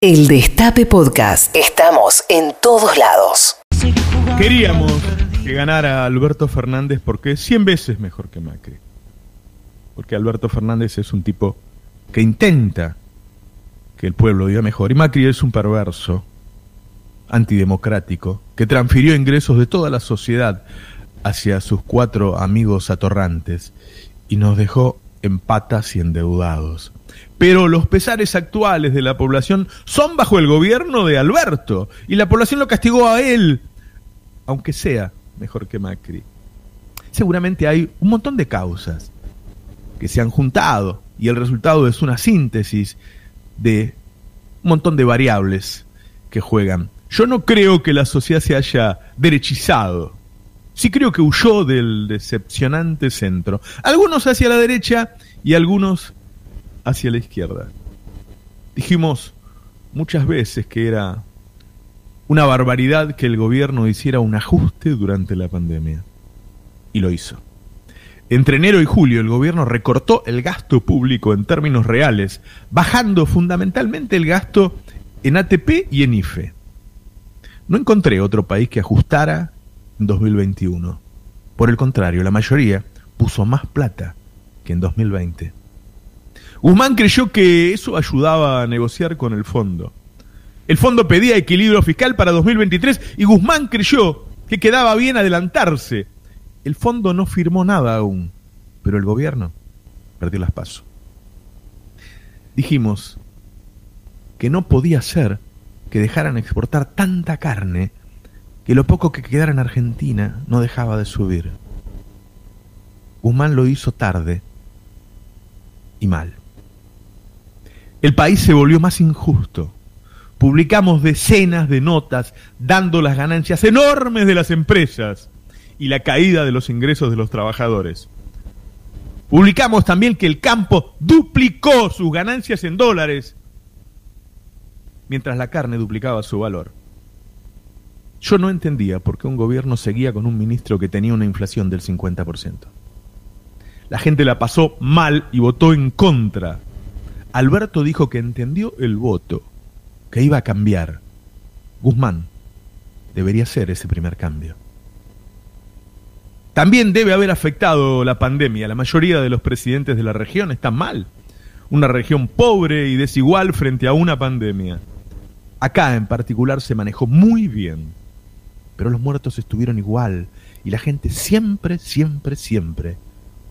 El Destape Podcast. Estamos en todos lados. Queríamos que ganara Alberto Fernández porque es 100 veces mejor que Macri. Porque Alberto Fernández es un tipo que intenta que el pueblo viva mejor. Y Macri es un perverso, antidemocrático, que transfirió ingresos de toda la sociedad hacia sus cuatro amigos atorrantes y nos dejó en patas y endeudados. Pero los pesares actuales de la población son bajo el gobierno de Alberto y la población lo castigó a él, aunque sea mejor que Macri. Seguramente hay un montón de causas que se han juntado y el resultado es una síntesis de un montón de variables que juegan. Yo no creo que la sociedad se haya derechizado. Sí creo que huyó del decepcionante centro. Algunos hacia la derecha y algunos hacia la izquierda. Dijimos muchas veces que era una barbaridad que el gobierno hiciera un ajuste durante la pandemia. Y lo hizo. Entre enero y julio el gobierno recortó el gasto público en términos reales, bajando fundamentalmente el gasto en ATP y en IFE. No encontré otro país que ajustara en 2021. Por el contrario, la mayoría puso más plata que en 2020. Guzmán creyó que eso ayudaba a negociar con el fondo. El fondo pedía equilibrio fiscal para 2023 y Guzmán creyó que quedaba bien adelantarse. El fondo no firmó nada aún, pero el gobierno perdió las pasos. Dijimos que no podía ser que dejaran exportar tanta carne que lo poco que quedara en Argentina no dejaba de subir. Guzmán lo hizo tarde y mal. El país se volvió más injusto. Publicamos decenas de notas dando las ganancias enormes de las empresas y la caída de los ingresos de los trabajadores. Publicamos también que el campo duplicó sus ganancias en dólares, mientras la carne duplicaba su valor. Yo no entendía por qué un gobierno seguía con un ministro que tenía una inflación del 50%. La gente la pasó mal y votó en contra Alberto dijo que entendió el voto, que iba a cambiar. Guzmán debería ser ese primer cambio. También debe haber afectado la pandemia. La mayoría de los presidentes de la región están mal. Una región pobre y desigual frente a una pandemia. Acá en particular se manejó muy bien. Pero los muertos estuvieron igual. Y la gente siempre, siempre, siempre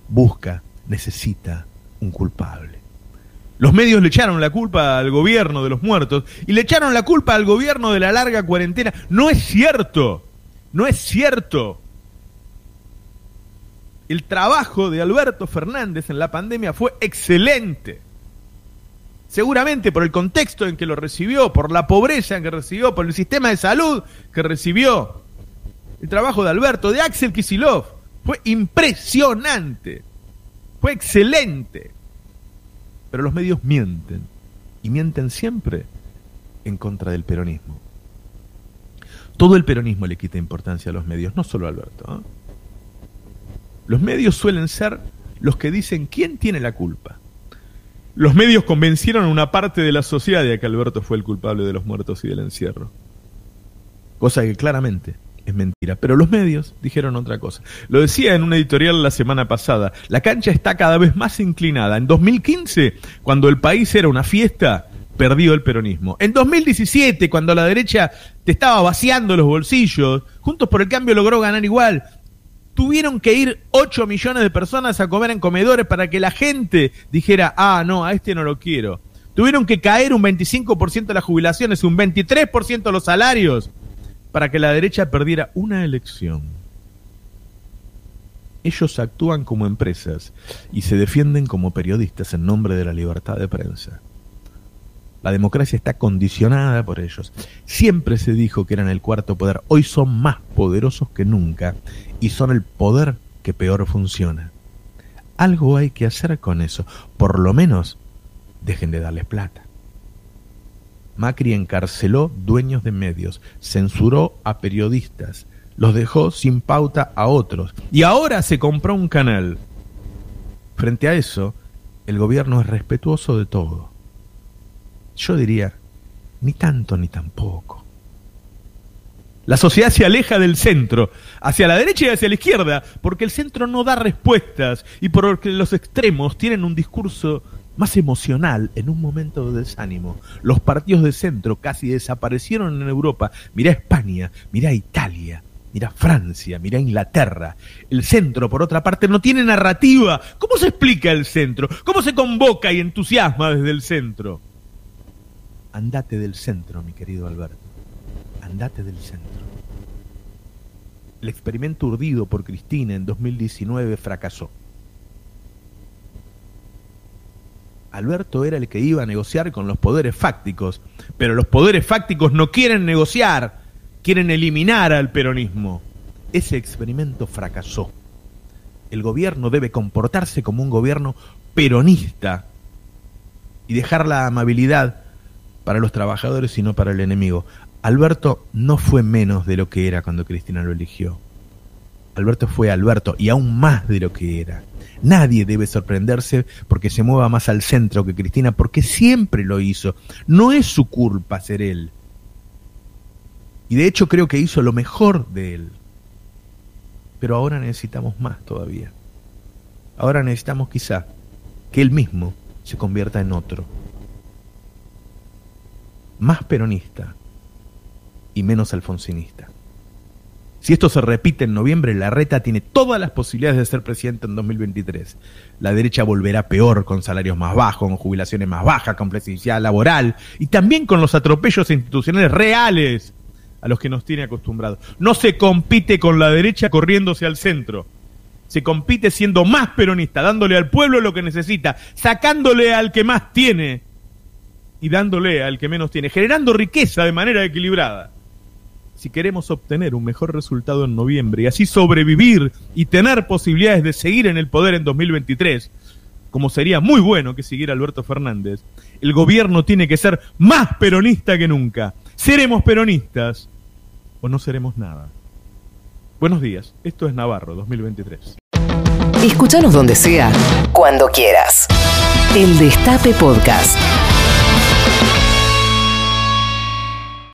busca, necesita un culpable. Los medios le echaron la culpa al gobierno de los muertos y le echaron la culpa al gobierno de la larga cuarentena. No es cierto, no es cierto. El trabajo de Alberto Fernández en la pandemia fue excelente. Seguramente por el contexto en que lo recibió, por la pobreza en que recibió, por el sistema de salud que recibió. El trabajo de Alberto, de Axel Kisilov, fue impresionante. Fue excelente. Pero los medios mienten, y mienten siempre en contra del peronismo. Todo el peronismo le quita importancia a los medios, no solo a Alberto. ¿eh? Los medios suelen ser los que dicen quién tiene la culpa. Los medios convencieron a una parte de la sociedad de que Alberto fue el culpable de los muertos y del encierro. Cosa que claramente es mentira. Pero los medios dijeron otra cosa. Lo decía en un editorial la semana pasada, la cancha está cada vez más inclinada. En 2015, cuando el país era una fiesta, perdió el peronismo. En 2017, cuando la derecha te estaba vaciando los bolsillos, Juntos por el Cambio logró ganar igual. Tuvieron que ir 8 millones de personas a comer en comedores para que la gente dijera, ah, no, a este no lo quiero. Tuvieron que caer un 25% de las jubilaciones, un 23% de los salarios para que la derecha perdiera una elección. Ellos actúan como empresas y se defienden como periodistas en nombre de la libertad de prensa. La democracia está condicionada por ellos. Siempre se dijo que eran el cuarto poder. Hoy son más poderosos que nunca y son el poder que peor funciona. Algo hay que hacer con eso. Por lo menos dejen de darles plata. Macri encarceló dueños de medios, censuró a periodistas, los dejó sin pauta a otros y ahora se compró un canal. Frente a eso, el gobierno es respetuoso de todo. Yo diría ni tanto ni tampoco. La sociedad se aleja del centro, hacia la derecha y hacia la izquierda, porque el centro no da respuestas y porque los extremos tienen un discurso más emocional en un momento de desánimo. Los partidos de centro casi desaparecieron en Europa. Mirá España, mirá Italia, mirá Francia, mirá Inglaterra. El centro, por otra parte, no tiene narrativa. ¿Cómo se explica el centro? ¿Cómo se convoca y entusiasma desde el centro? Andate del centro, mi querido Alberto. Andate del centro. El experimento urdido por Cristina en 2019 fracasó. Alberto era el que iba a negociar con los poderes fácticos, pero los poderes fácticos no quieren negociar, quieren eliminar al peronismo. Ese experimento fracasó. El gobierno debe comportarse como un gobierno peronista y dejar la amabilidad para los trabajadores y no para el enemigo. Alberto no fue menos de lo que era cuando Cristina lo eligió. Alberto fue Alberto y aún más de lo que era. Nadie debe sorprenderse porque se mueva más al centro que Cristina, porque siempre lo hizo. No es su culpa ser él. Y de hecho creo que hizo lo mejor de él. Pero ahora necesitamos más todavía. Ahora necesitamos quizá que él mismo se convierta en otro. Más peronista y menos alfonsinista. Si esto se repite en noviembre, la reta tiene todas las posibilidades de ser presidente en 2023. La derecha volverá peor, con salarios más bajos, con jubilaciones más bajas, con flexibilidad laboral y también con los atropellos institucionales reales a los que nos tiene acostumbrados. No se compite con la derecha corriéndose al centro. Se compite siendo más peronista, dándole al pueblo lo que necesita, sacándole al que más tiene y dándole al que menos tiene, generando riqueza de manera equilibrada si queremos obtener un mejor resultado en noviembre y así sobrevivir y tener posibilidades de seguir en el poder en 2023, como sería muy bueno que siguiera Alberto Fernández, el gobierno tiene que ser más peronista que nunca. ¿Seremos peronistas o no seremos nada? Buenos días, esto es Navarro 2023. Escúchanos donde sea, cuando quieras. El Destape Podcast.